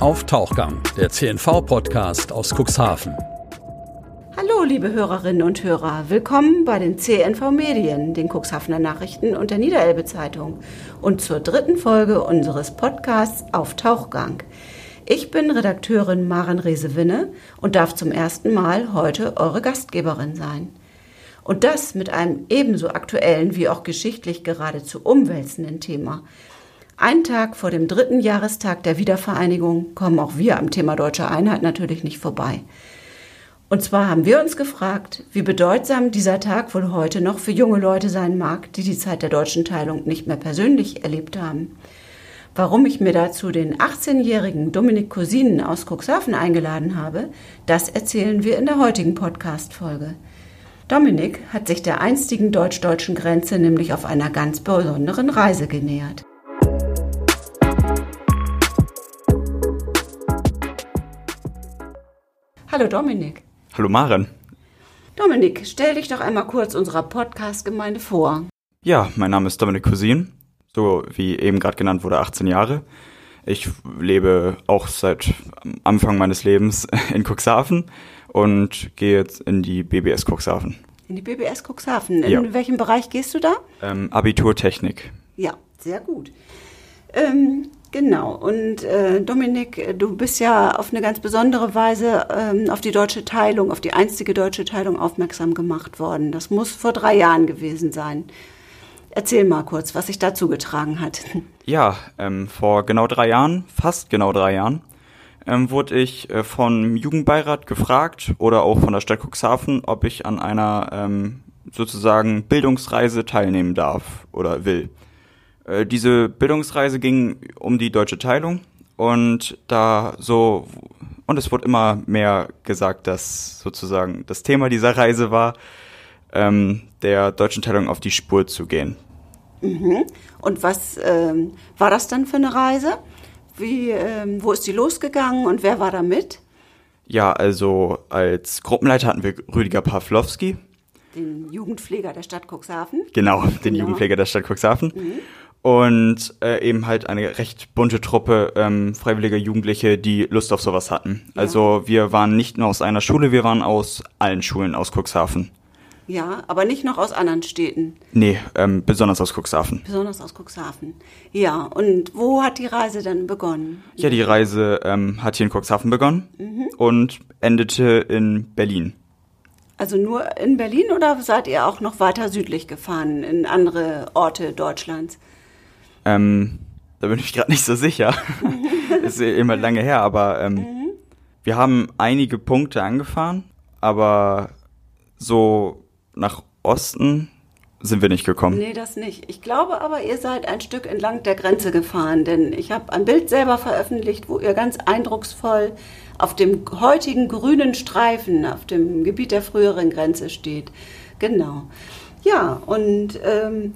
Auf Tauchgang, der CNV-Podcast aus Cuxhaven. Hallo, liebe Hörerinnen und Hörer. Willkommen bei den CNV Medien, den Cuxhavener Nachrichten und der Niederelbe Zeitung und zur dritten Folge unseres Podcasts Auf Tauchgang. Ich bin Redakteurin Maren Resewinne und darf zum ersten Mal heute eure Gastgeberin sein. Und das mit einem ebenso aktuellen wie auch geschichtlich geradezu umwälzenden Thema. Ein Tag vor dem dritten Jahrestag der Wiedervereinigung kommen auch wir am Thema deutsche Einheit natürlich nicht vorbei. Und zwar haben wir uns gefragt, wie bedeutsam dieser Tag wohl heute noch für junge Leute sein mag, die die Zeit der deutschen Teilung nicht mehr persönlich erlebt haben. Warum ich mir dazu den 18-jährigen Dominik Cousinen aus Cuxhaven eingeladen habe, das erzählen wir in der heutigen Podcast-Folge. Dominik hat sich der einstigen deutsch-deutschen Grenze nämlich auf einer ganz besonderen Reise genähert. Hallo Dominik. Hallo Maren. Dominik, stell dich doch einmal kurz unserer Podcast-Gemeinde vor. Ja, mein Name ist Dominik Cousin, so wie eben gerade genannt wurde, 18 Jahre. Ich lebe auch seit Anfang meines Lebens in Cuxhaven und gehe jetzt in die BBS Cuxhaven. In die BBS Cuxhaven. In Ja. welchem Bereich gehst du da? Ähm, Abiturtechnik. Ja, sehr gut. Ähm, genau. Und äh, Dominik, du bist ja auf eine ganz besondere Weise ähm, auf die deutsche Teilung, auf die einstige deutsche Teilung aufmerksam gemacht worden. Das muss vor drei Jahren gewesen sein. Erzähl mal kurz, was sich dazu getragen hat. Ja, ähm, vor genau drei Jahren, fast genau drei Jahren, ähm, wurde ich äh, vom Jugendbeirat gefragt oder auch von der Stadt Cuxhaven, ob ich an einer ähm, sozusagen Bildungsreise teilnehmen darf oder will. Äh, diese Bildungsreise ging um die deutsche Teilung und da so und es wurde immer mehr gesagt, dass sozusagen das Thema dieser Reise war, ähm, der deutschen Teilung auf die Spur zu gehen. Und was ähm, war das dann für eine Reise? Wie, ähm, wo ist die losgegangen und wer war da mit? Ja, also als Gruppenleiter hatten wir Rüdiger Pawlowski, Den Jugendpfleger der Stadt Cuxhaven. genau, den Genau. Jugendpfleger der Stadt Cuxhaven. Und äh, eben halt eine recht bunte Truppe ähm, freiwilliger Jugendliche, die Lust auf sowas hatten. Also wir waren nicht nur aus einer Schule, wir waren aus allen Schulen aus Cuxhaven. Ja, aber nicht noch aus anderen Städten, Nee, ähm, besonders aus Cuxhaven. besonders aus Cuxhaven. Ja, und wo hat die Reise dann begonnen? Ja, die Reise ähm, hat hier in Cuxhaven begonnen und endete in Berlin. Also nur in Berlin oder seid ihr auch noch weiter südlich gefahren, in andere Orte Deutschlands? Ähm, da bin ich gerade nicht so sicher. ist immer lange her, aber ähm, wir haben einige Punkte angefahren, aber so nach Osten sind wir nicht gekommen. Nee, das nicht. Ich glaube aber, ihr seid ein Stück entlang der Grenze gefahren, denn ich habe ein Bild selber veröffentlicht, wo ihr ganz eindrucksvoll auf dem heutigen grünen Streifen, auf dem Gebiet der früheren Grenze steht. Genau. Ja, und ähm, äh,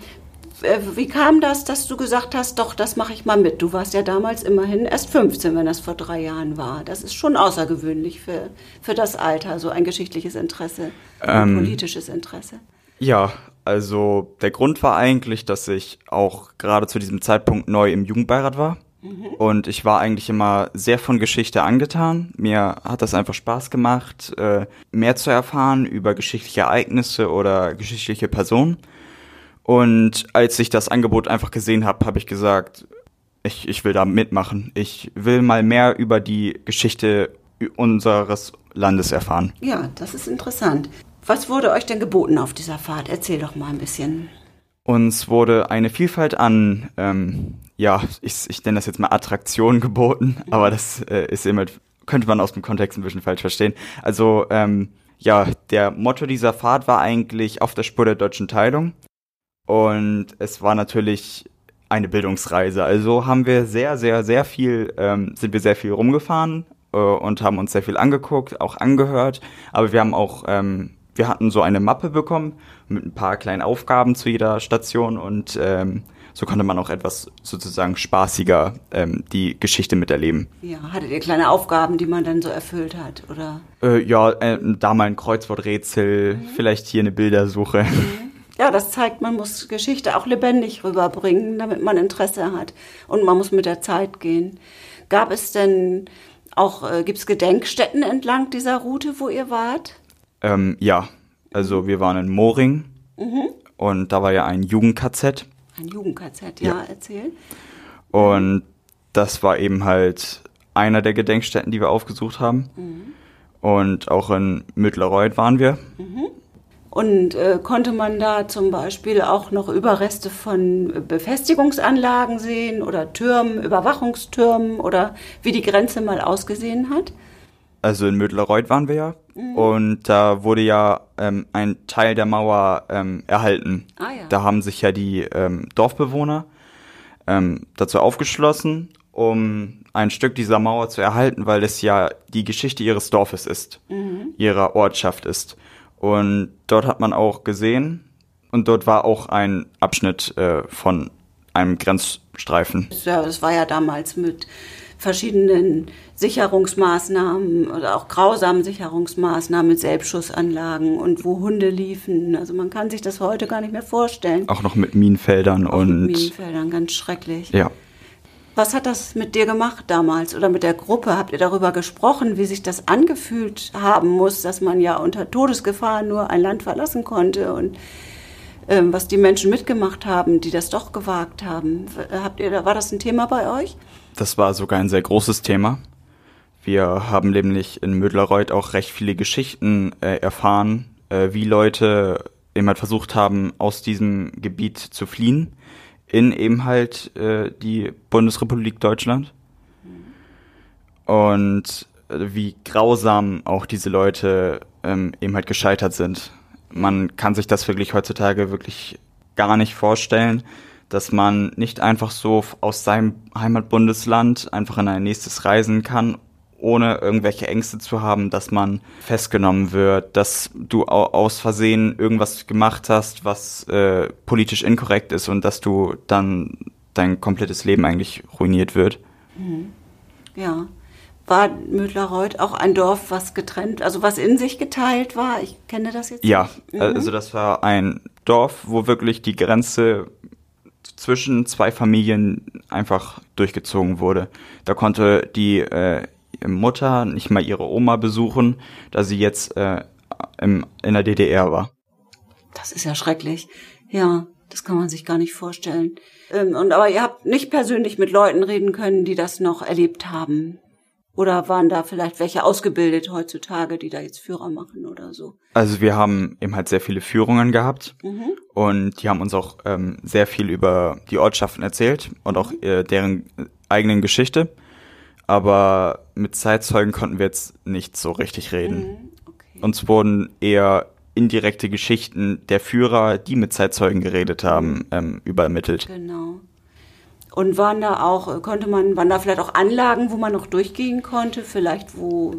wie kam das, dass du gesagt hast, doch, das mache ich mal mit? Du warst ja damals immerhin erst 15, wenn das vor drei Jahren war. Das ist schon außergewöhnlich für, für das Alter, so ein geschichtliches Interesse, ein Ähm, politisches Interesse. Ja, also der Grund war eigentlich, dass ich auch gerade zu diesem Zeitpunkt neu im Jugendbeirat war. Und ich war eigentlich immer sehr von Geschichte angetan. Mir hat das einfach Spaß gemacht, äh, mehr zu erfahren über geschichtliche Ereignisse oder geschichtliche Personen. Und als ich das Angebot einfach gesehen habe, habe ich gesagt, ich, ich will da mitmachen. Ich will mal mehr über die Geschichte unseres Landes erfahren. Ja, das ist interessant. Was wurde euch denn geboten auf dieser Fahrt? Erzähl doch mal ein bisschen. Uns wurde eine Vielfalt an, ähm, ja, ich, ich nenne das jetzt mal Attraktionen geboten, aber das äh, ist immer, könnte man aus dem Kontext ein bisschen falsch verstehen. Also, ähm, ja, der Motto dieser Fahrt war eigentlich auf der Spur der deutschen Teilung. Und es war natürlich eine Bildungsreise. Also haben wir sehr, sehr, sehr viel, ähm, sind wir sehr viel rumgefahren äh, und haben uns sehr viel angeguckt, auch angehört. Aber wir haben auch, ähm, wir hatten so eine Mappe bekommen mit ein paar kleinen Aufgaben zu jeder Station und ähm, so konnte man auch etwas sozusagen spaßiger ähm, die Geschichte miterleben. Ja, hattet ihr kleine Aufgaben, die man dann so erfüllt hat, oder? Äh, ja, äh, da mal ein Kreuzworträtsel, vielleicht hier eine Bildersuche. Ja, das zeigt, man muss Geschichte auch lebendig rüberbringen, damit man Interesse hat. Und man muss mit der Zeit gehen. Gab es denn auch, äh, gibt es Gedenkstätten entlang dieser Route, wo ihr wart? Ähm, ja, also wir waren in Moring mhm. und da war ja ein Jugend-KZ. Ein Jugend-KZ, ja, ja, erzähl. Und das war eben halt einer der Gedenkstätten, die wir aufgesucht haben. Mhm. Und auch in Mittlerreuth waren wir. Mhm. Und äh, konnte man da zum Beispiel auch noch Überreste von Befestigungsanlagen sehen oder Türmen, Überwachungstürmen oder wie die Grenze mal ausgesehen hat? Also in Mödlerreuth waren wir ja. Mhm. Und da wurde ja ähm, ein Teil der Mauer ähm, erhalten. Ah, ja. Da haben sich ja die ähm, Dorfbewohner ähm, dazu aufgeschlossen, um ein Stück dieser Mauer zu erhalten, weil es ja die Geschichte ihres Dorfes ist, mhm. ihrer Ortschaft ist. Und dort hat man auch gesehen, und dort war auch ein Abschnitt äh, von einem Grenzstreifen. Ja, das war ja damals mit verschiedenen Sicherungsmaßnahmen oder auch grausamen Sicherungsmaßnahmen mit Selbstschussanlagen und wo Hunde liefen. Also man kann sich das heute gar nicht mehr vorstellen. Auch noch mit Minenfeldern auch und. Mit Minenfeldern, ganz schrecklich. Ja. Was hat das mit dir gemacht damals oder mit der Gruppe? Habt ihr darüber gesprochen, wie sich das angefühlt haben muss, dass man ja unter Todesgefahr nur ein Land verlassen konnte und ähm, was die Menschen mitgemacht haben, die das doch gewagt haben? Habt ihr, war das ein Thema bei euch? Das war sogar ein sehr großes Thema. Wir haben nämlich in Mödlerreuth auch recht viele Geschichten äh, erfahren, äh, wie Leute halt versucht haben, aus diesem Gebiet zu fliehen in eben halt äh, die Bundesrepublik Deutschland. Und äh, wie grausam auch diese Leute ähm, eben halt gescheitert sind. Man kann sich das wirklich heutzutage wirklich gar nicht vorstellen, dass man nicht einfach so aus seinem Heimatbundesland einfach in ein nächstes reisen kann ohne irgendwelche Ängste zu haben, dass man festgenommen wird, dass du aus Versehen irgendwas gemacht hast, was äh, politisch inkorrekt ist und dass du dann dein komplettes Leben eigentlich ruiniert wird. Mhm. Ja. War Mödlerreuth auch ein Dorf, was getrennt, also was in sich geteilt war? Ich kenne das jetzt ja, nicht. Ja, mhm. also das war ein Dorf, wo wirklich die Grenze zwischen zwei Familien einfach durchgezogen wurde. Da konnte die äh, Mutter nicht mal ihre Oma besuchen, da sie jetzt äh, im, in der DDR war. Das ist ja schrecklich. Ja, das kann man sich gar nicht vorstellen. Ähm, und aber ihr habt nicht persönlich mit Leuten reden können, die das noch erlebt haben. Oder waren da vielleicht welche ausgebildet heutzutage, die da jetzt Führer machen oder so? Also wir haben eben halt sehr viele Führungen gehabt mhm. und die haben uns auch ähm, sehr viel über die Ortschaften erzählt und auch äh, deren eigenen Geschichte aber mit Zeitzeugen konnten wir jetzt nicht so richtig reden. Mhm, okay. Uns wurden eher indirekte Geschichten der Führer, die mit Zeitzeugen geredet haben, mhm. ähm, übermittelt. Genau. Und waren da auch, konnte man, waren da vielleicht auch Anlagen, wo man noch durchgehen konnte, vielleicht wo,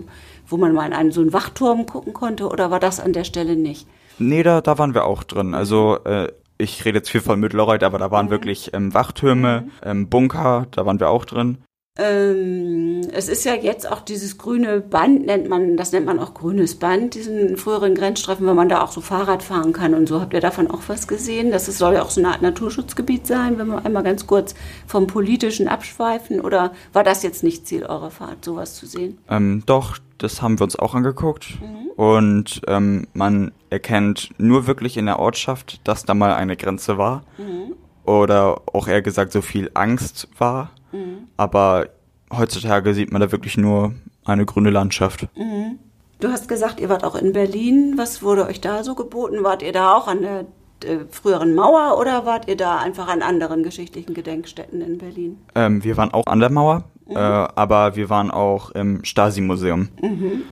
wo man mal in einen so einen Wachturm gucken konnte, oder war das an der Stelle nicht? Nee, da, da waren wir auch drin. Also äh, ich rede jetzt viel von Mittelreuth, aber da waren mhm. wirklich ähm, Wachtürme, mhm. ähm, Bunker, da waren wir auch drin. Ähm, es ist ja jetzt auch dieses grüne Band, nennt man, das nennt man auch grünes Band, diesen früheren Grenzstreifen, weil man da auch so Fahrrad fahren kann und so. Habt ihr davon auch was gesehen? Das soll ja auch so eine Art Naturschutzgebiet sein, wenn wir einmal ganz kurz vom Politischen abschweifen. Oder war das jetzt nicht Ziel eurer Fahrt, sowas zu sehen? Ähm, doch, das haben wir uns auch angeguckt. Mhm. Und ähm, man erkennt nur wirklich in der Ortschaft, dass da mal eine Grenze war. Mhm. Oder auch eher gesagt, so viel Angst war Mhm. Aber heutzutage sieht man da wirklich nur eine grüne Landschaft. Mhm. Du hast gesagt, ihr wart auch in Berlin. Was wurde euch da so geboten? Wart ihr da auch an der äh, früheren Mauer oder wart ihr da einfach an anderen geschichtlichen Gedenkstätten in Berlin? Ähm, wir waren auch an der Mauer, mhm. äh, aber wir waren auch im Stasi-Museum. Mhm.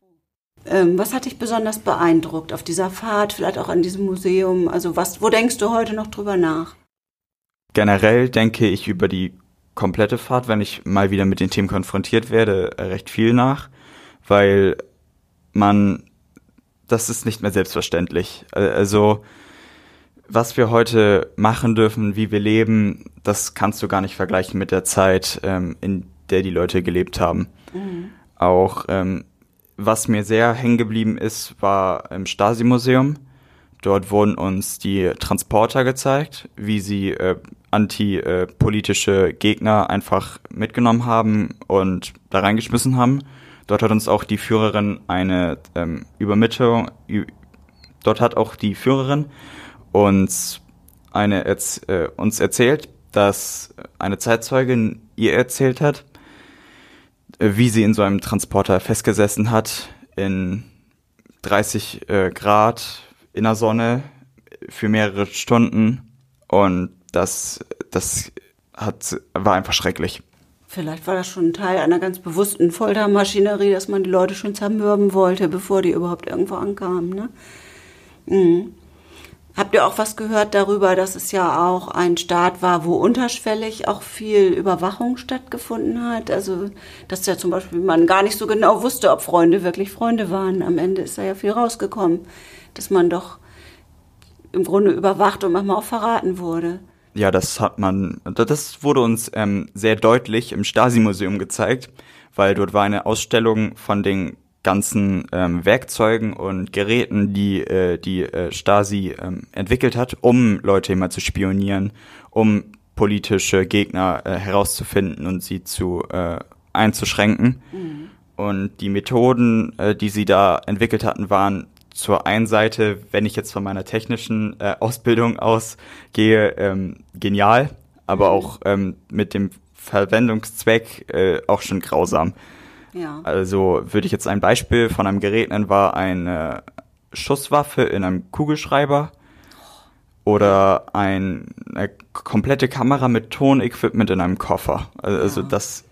Ähm, was hat dich besonders beeindruckt auf dieser Fahrt, vielleicht auch an diesem Museum? Also was, wo denkst du heute noch drüber nach? Generell denke ich über die komplette Fahrt, wenn ich mal wieder mit den Themen konfrontiert werde, recht viel nach, weil man, das ist nicht mehr selbstverständlich. Also, was wir heute machen dürfen, wie wir leben, das kannst du gar nicht vergleichen mit der Zeit, ähm, in der die Leute gelebt haben. Mhm. Auch, ähm, was mir sehr hängen geblieben ist, war im Stasi-Museum. Dort wurden uns die Transporter gezeigt, wie sie äh, antipolitische Gegner einfach mitgenommen haben und da reingeschmissen haben. Dort hat uns auch die Führerin eine ähm, Übermittlung, dort hat auch die Führerin uns eine äh, uns erzählt, dass eine Zeitzeugin ihr erzählt hat, äh, wie sie in so einem Transporter festgesessen hat in 30 äh, Grad in der Sonne für mehrere Stunden und das das hat war einfach schrecklich. Vielleicht war das schon ein Teil einer ganz bewussten Foltermaschinerie, dass man die Leute schon zermürben wollte, bevor die überhaupt irgendwo ankamen. Ne? Mhm. Habt ihr auch was gehört darüber, dass es ja auch ein Staat war, wo unterschwellig auch viel Überwachung stattgefunden hat? Also, dass ja zum Beispiel man gar nicht so genau wusste, ob Freunde wirklich Freunde waren. Am Ende ist da ja viel rausgekommen, dass man doch im Grunde überwacht und manchmal auch verraten wurde. Ja, das hat man, das wurde uns ähm, sehr deutlich im Stasi-Museum gezeigt, weil dort war eine Ausstellung von den ganzen ähm, Werkzeugen und Geräten, die äh, die äh, Stasi ähm, entwickelt hat, um Leute immer zu spionieren, um politische Gegner äh, herauszufinden und sie zu äh, einzuschränken. Mhm. Und die Methoden, äh, die sie da entwickelt hatten, waren zur einen Seite, wenn ich jetzt von meiner technischen äh, Ausbildung ausgehe, ähm, genial, aber mhm. auch ähm, mit dem Verwendungszweck äh, auch schon grausam. Ja. Also würde ich jetzt ein Beispiel von einem Gerät nennen, war eine Schusswaffe in einem Kugelschreiber oder ein, eine komplette Kamera mit Tonequipment in einem Koffer. Also ja. das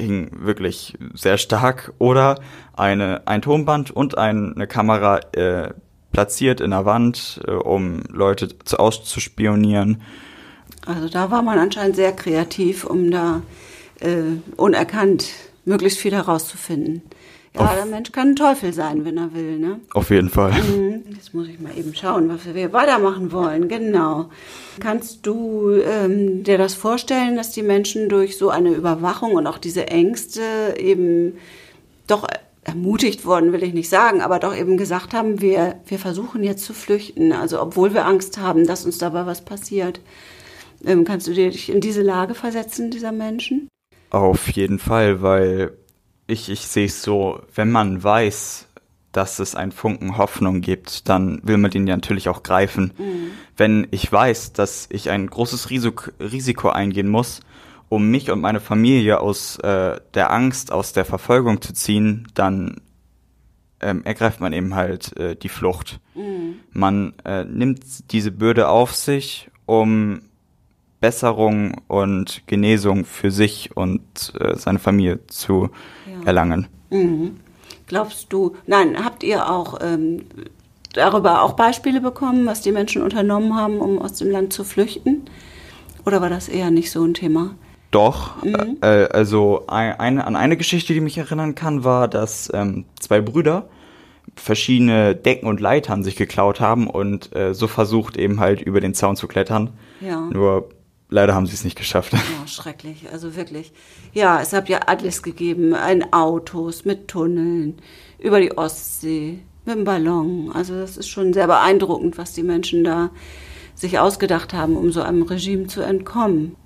hing wirklich sehr stark. Oder eine, ein Tonband und ein, eine Kamera äh, platziert in der Wand, äh, um Leute zu, auszuspionieren. Also da war man anscheinend sehr kreativ, um da äh, unerkannt möglichst viel herauszufinden. Ja, Auf der Mensch kann ein Teufel sein, wenn er will, ne? Auf jeden Fall. Mhm. Jetzt muss ich mal eben schauen, was wir weitermachen wollen. Genau. Kannst du ähm, dir das vorstellen, dass die Menschen durch so eine Überwachung und auch diese Ängste eben doch ermutigt worden, will ich nicht sagen, aber doch eben gesagt haben, wir, wir versuchen jetzt zu flüchten. Also obwohl wir Angst haben, dass uns dabei was passiert. Ähm, kannst du dich in diese Lage versetzen, dieser Menschen? Auf jeden Fall, weil ich, ich sehe es so, wenn man weiß, dass es einen Funken Hoffnung gibt, dann will man den ja natürlich auch greifen. Mhm. Wenn ich weiß, dass ich ein großes Risiko, Risiko eingehen muss, um mich und meine Familie aus äh, der Angst, aus der Verfolgung zu ziehen, dann ähm, ergreift man eben halt äh, die Flucht. Mhm. Man äh, nimmt diese Bürde auf sich, um Besserung und Genesung für sich und äh, seine Familie zu ja. erlangen. Mhm. Glaubst du, nein, habt ihr auch ähm, darüber auch Beispiele bekommen, was die Menschen unternommen haben, um aus dem Land zu flüchten? Oder war das eher nicht so ein Thema? Doch, mhm. äh, also eine, an eine Geschichte, die mich erinnern kann, war, dass ähm, zwei Brüder verschiedene Decken und Leitern sich geklaut haben und äh, so versucht eben halt über den Zaun zu klettern. Ja. Nur leider haben sie es nicht geschafft. Ja, schrecklich, also wirklich. Ja, es hat ja alles gegeben, ein Autos mit Tunneln, über die Ostsee, mit dem Ballon. Also das ist schon sehr beeindruckend, was die Menschen da sich ausgedacht haben, um so einem Regime zu entkommen.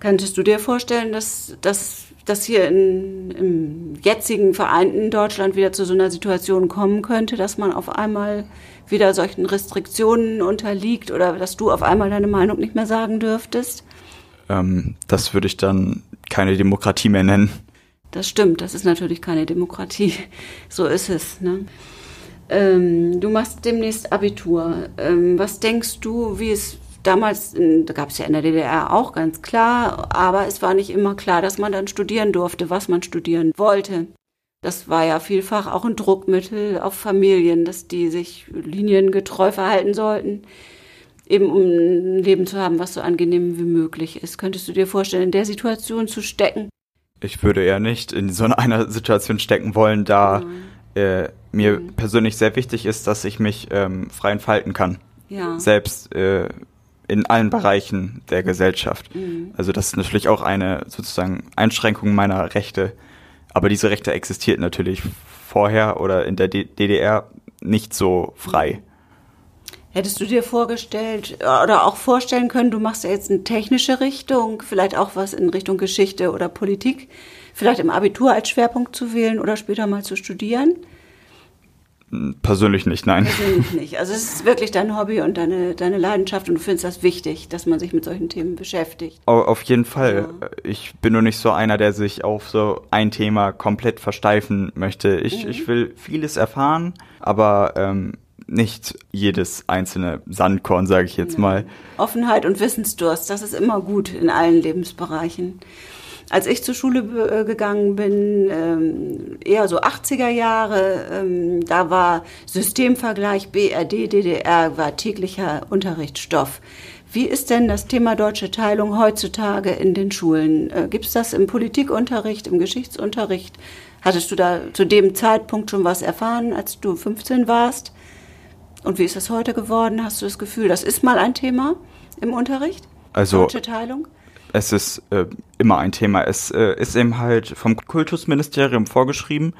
Könntest du dir vorstellen, dass, dass, dass hier in, im jetzigen vereinten Deutschland wieder zu so einer Situation kommen könnte, dass man auf einmal wieder solchen Restriktionen unterliegt oder dass du auf einmal deine Meinung nicht mehr sagen dürftest? Ähm, das würde ich dann keine Demokratie mehr nennen. Das stimmt, das ist natürlich keine Demokratie. So ist es. Ne? Ähm, du machst demnächst Abitur. Ähm, was denkst du, wie es damals, da gab es ja in der DDR auch ganz klar, aber es war nicht immer klar, dass man dann studieren durfte, was man studieren wollte. Das war ja vielfach auch ein Druckmittel auf Familien, dass die sich liniengetreu verhalten sollten eben um ein Leben zu haben, was so angenehm wie möglich ist. Könntest du dir vorstellen, in der Situation zu stecken? Ich würde eher nicht in so einer Situation stecken wollen, da mhm. äh, mir mhm. persönlich sehr wichtig ist, dass ich mich ähm, frei entfalten kann. Ja. Selbst äh, in allen Bereichen der Gesellschaft. Mhm. Also das ist natürlich auch eine sozusagen Einschränkung meiner Rechte. Aber diese Rechte existiert natürlich vorher oder in der D DDR nicht so frei. Hättest du dir vorgestellt oder auch vorstellen können, du machst ja jetzt eine technische Richtung, vielleicht auch was in Richtung Geschichte oder Politik, vielleicht im Abitur als Schwerpunkt zu wählen oder später mal zu studieren? Persönlich nicht, nein. Persönlich nicht. Also es ist wirklich dein Hobby und deine, deine Leidenschaft und du findest das wichtig, dass man sich mit solchen Themen beschäftigt. Auf jeden Fall. Ja. Ich bin nur nicht so einer, der sich auf so ein Thema komplett versteifen möchte. Ich, mhm. ich will vieles erfahren, aber ähm, nicht jedes einzelne Sandkorn, sage ich jetzt ja. mal. Offenheit und Wissensdurst, das ist immer gut in allen Lebensbereichen. Als ich zur Schule äh, gegangen bin, ähm, eher so 80er Jahre, ähm, da war Systemvergleich BRD, DDR, war täglicher Unterrichtsstoff. Wie ist denn das Thema deutsche Teilung heutzutage in den Schulen? Äh, Gibt es das im Politikunterricht, im Geschichtsunterricht? Hattest du da zu dem Zeitpunkt schon was erfahren, als du 15 warst? Und wie ist das heute geworden? Hast du das Gefühl, das ist mal ein Thema im Unterricht? Also, Deutsche Teilung? es ist äh, immer ein Thema. Es äh, ist eben halt vom Kultusministerium vorgeschrieben,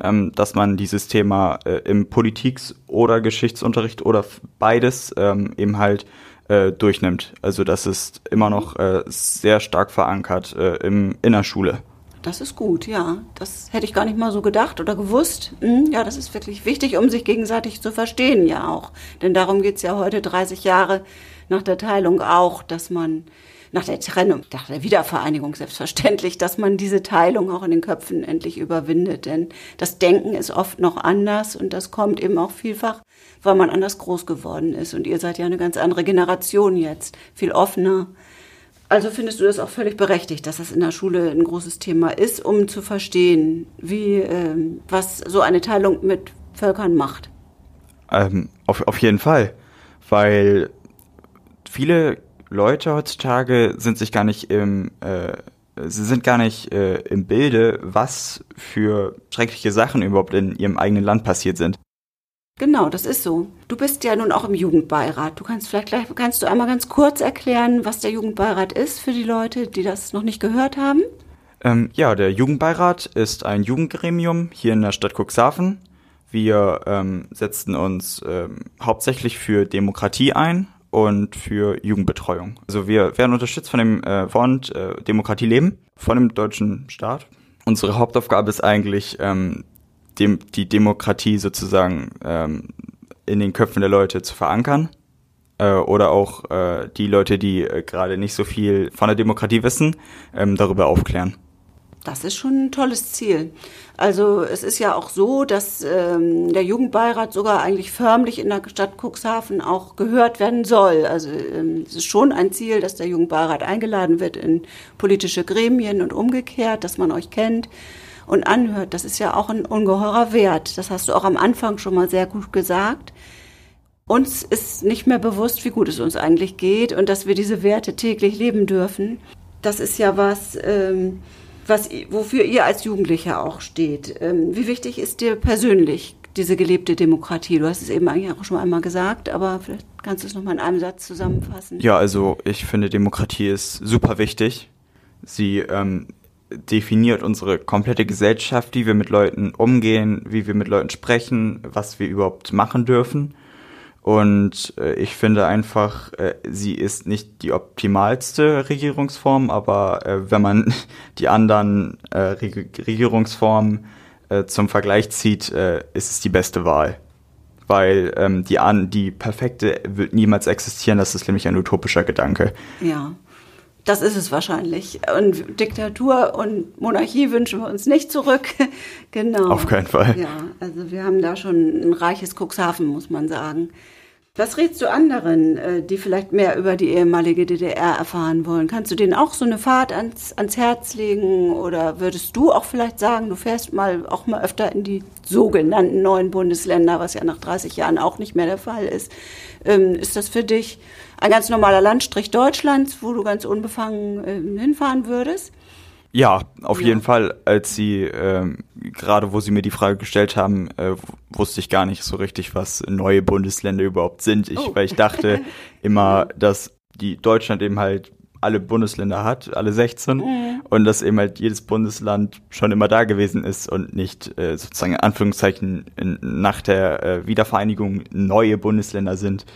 ähm, dass man dieses Thema äh, im Politiks- oder Geschichtsunterricht oder beides ähm, eben halt äh, durchnimmt. Also das ist immer noch äh, sehr stark verankert äh, im, in der Schule. Das ist gut, ja. Das hätte ich gar nicht mal so gedacht oder gewusst. Hm, ja, das ist wirklich wichtig, um sich gegenseitig zu verstehen, ja auch. Denn darum geht's ja heute 30 Jahre nach der Teilung auch, dass man nach der Trennung, nach der Wiedervereinigung selbstverständlich, dass man diese Teilung auch in den Köpfen endlich überwindet. Denn das Denken ist oft noch anders und das kommt eben auch vielfach, weil man anders groß geworden ist. Und ihr seid ja eine ganz andere Generation jetzt, viel offener. Also findest du das auch völlig berechtigt, dass das in der Schule ein großes Thema ist, um zu verstehen, wie, äh, was so eine Teilung mit Völkern macht? Ähm, auf, auf jeden Fall, weil viele Leute heutzutage sind sich gar nicht im, äh, sie sind gar nicht äh, im Bilde, was für schreckliche Sachen überhaupt in ihrem eigenen Land passiert sind. Genau, das ist so. Du bist ja nun auch im Jugendbeirat. Du kannst vielleicht gleich, kannst du einmal ganz kurz erklären, was der Jugendbeirat ist für die Leute, die das noch nicht gehört haben? Ähm, ja, der Jugendbeirat ist ein Jugendgremium hier in der Stadt Cuxhaven. Wir ähm, setzen uns ähm, hauptsächlich für Demokratie ein und für Jugendbetreuung. Also wir werden unterstützt von dem äh, Fonds äh, Demokratie Leben, von dem deutschen Staat. Unsere Hauptaufgabe ist eigentlich, ähm, dem, die Demokratie sozusagen ähm, in den Köpfen der Leute zu verankern. Äh, oder auch äh, die Leute, die äh, gerade nicht so viel von der Demokratie wissen, ähm, darüber aufklären. Das ist schon ein tolles Ziel. Also es ist ja auch so, dass ähm, der Jugendbeirat sogar eigentlich förmlich in der Stadt Cuxhaven auch gehört werden soll. Also ähm, es ist schon ein Ziel, dass der Jugendbeirat eingeladen wird in politische Gremien und umgekehrt, dass man euch kennt und anhört. Das ist ja auch ein ungeheurer Wert. Das hast du auch am Anfang schon mal sehr gut gesagt. Uns ist nicht mehr bewusst, wie gut es uns eigentlich geht und dass wir diese Werte täglich leben dürfen. Das ist ja was. Ähm, was, wofür ihr als Jugendlicher auch steht. Ähm, wie wichtig ist dir persönlich diese gelebte Demokratie? Du hast es eben eigentlich auch schon einmal gesagt, aber vielleicht kannst du es nochmal in einem Satz zusammenfassen. Ja, also ich finde, Demokratie ist super wichtig. Sie ähm, definiert unsere komplette Gesellschaft, wie wir mit Leuten umgehen, wie wir mit Leuten sprechen, was wir überhaupt machen dürfen. Und äh, ich finde einfach, äh, sie ist nicht die optimalste Regierungsform, aber äh, wenn man die anderen äh, Reg Regierungsformen äh, zum Vergleich zieht, äh, ist es die beste Wahl. Weil ähm, die, an, die perfekte wird niemals existieren, das ist nämlich ein utopischer Gedanke. Ja. Das ist es wahrscheinlich. Und Diktatur und Monarchie wünschen wir uns nicht zurück. genau. Auf keinen Fall. Ja, also wir haben da schon ein reiches Cuxhaven, muss man sagen. Was rätst du anderen, äh, die vielleicht mehr über die ehemalige DDR erfahren wollen? Kannst du denen auch so eine Fahrt ans, ans Herz legen? Oder würdest du auch vielleicht sagen, du fährst mal auch mal öfter in die sogenannten neuen Bundesländer, was ja nach 30 Jahren auch nicht mehr der Fall ist? Ähm, ist das für dich ein ganz normaler Landstrich Deutschlands, wo du ganz unbefangen äh, hinfahren würdest? Ja, auf ja. jeden Fall. Als sie, ähm, gerade wo sie mir die Frage gestellt haben, äh, wusste ich gar nicht so richtig, was neue Bundesländer überhaupt sind. Ich, oh. Weil ich dachte immer, dass die Deutschland eben halt alle Bundesländer hat, alle 16, mhm. und dass eben halt jedes Bundesland schon immer da gewesen ist und nicht äh, sozusagen in Anführungszeichen in, nach der äh, Wiedervereinigung neue Bundesländer sind.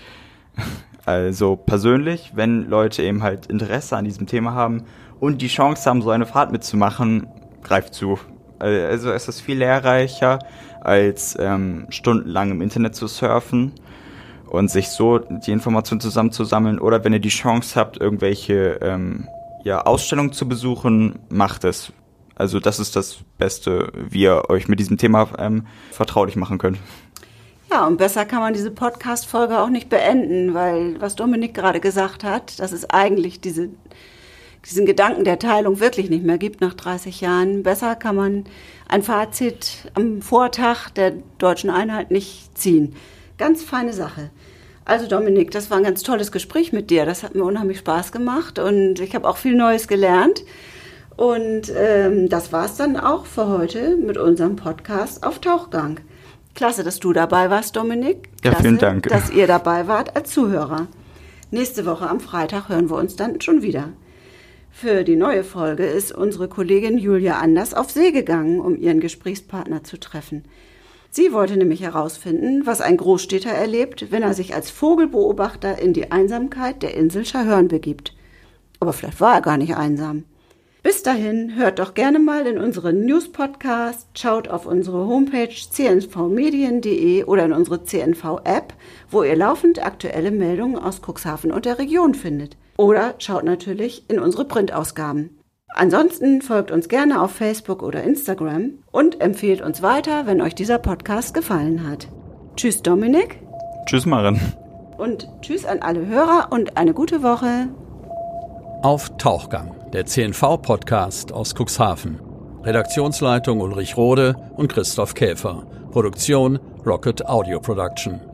Also persönlich, wenn Leute eben halt Interesse an diesem Thema haben und die Chance haben, so eine Fahrt mitzumachen, greift zu. Also es ist viel lehrreicher, als ähm, stundenlang im Internet zu surfen und sich so die Informationen zusammenzusammeln. Oder wenn ihr die Chance habt, irgendwelche ähm, ja, Ausstellungen zu besuchen, macht es. Also das ist das Beste, wie ihr euch mit diesem Thema ähm, vertraulich machen könnt. Ja, und besser kann man diese Podcast-Folge auch nicht beenden, weil was Dominik gerade gesagt hat, dass es eigentlich diese, diesen Gedanken der Teilung wirklich nicht mehr gibt nach 30 Jahren. Besser kann man ein Fazit am Vortag der deutschen Einheit nicht ziehen. Ganz feine Sache. Also Dominik, das war ein ganz tolles Gespräch mit dir. Das hat mir unheimlich Spaß gemacht und ich habe auch viel Neues gelernt. Und ähm, das war es dann auch für heute mit unserem Podcast auf Tauchgang. Klasse, dass du dabei warst, Dominik. Klasse, ja, vielen Dank. Dass ihr dabei wart als Zuhörer. Nächste Woche am Freitag hören wir uns dann schon wieder. Für die neue Folge ist unsere Kollegin Julia Anders auf See gegangen, um ihren Gesprächspartner zu treffen. Sie wollte nämlich herausfinden, was ein Großstädter erlebt, wenn er sich als Vogelbeobachter in die Einsamkeit der Insel Schahörn begibt. Aber vielleicht war er gar nicht einsam. Bis dahin hört doch gerne mal in unseren News-Podcast, schaut auf unsere Homepage cnvmedien.de oder in unsere CNV-App, wo ihr laufend aktuelle Meldungen aus Cuxhaven und der Region findet. Oder schaut natürlich in unsere Printausgaben. Ansonsten folgt uns gerne auf Facebook oder Instagram und empfehlt uns weiter, wenn euch dieser Podcast gefallen hat. Tschüss Dominik. Tschüss Maren. Und tschüss an alle Hörer und eine gute Woche. Auf Tauchgang, der CNV-Podcast aus Cuxhaven. Redaktionsleitung Ulrich Rode und Christoph Käfer. Produktion Rocket Audio Production.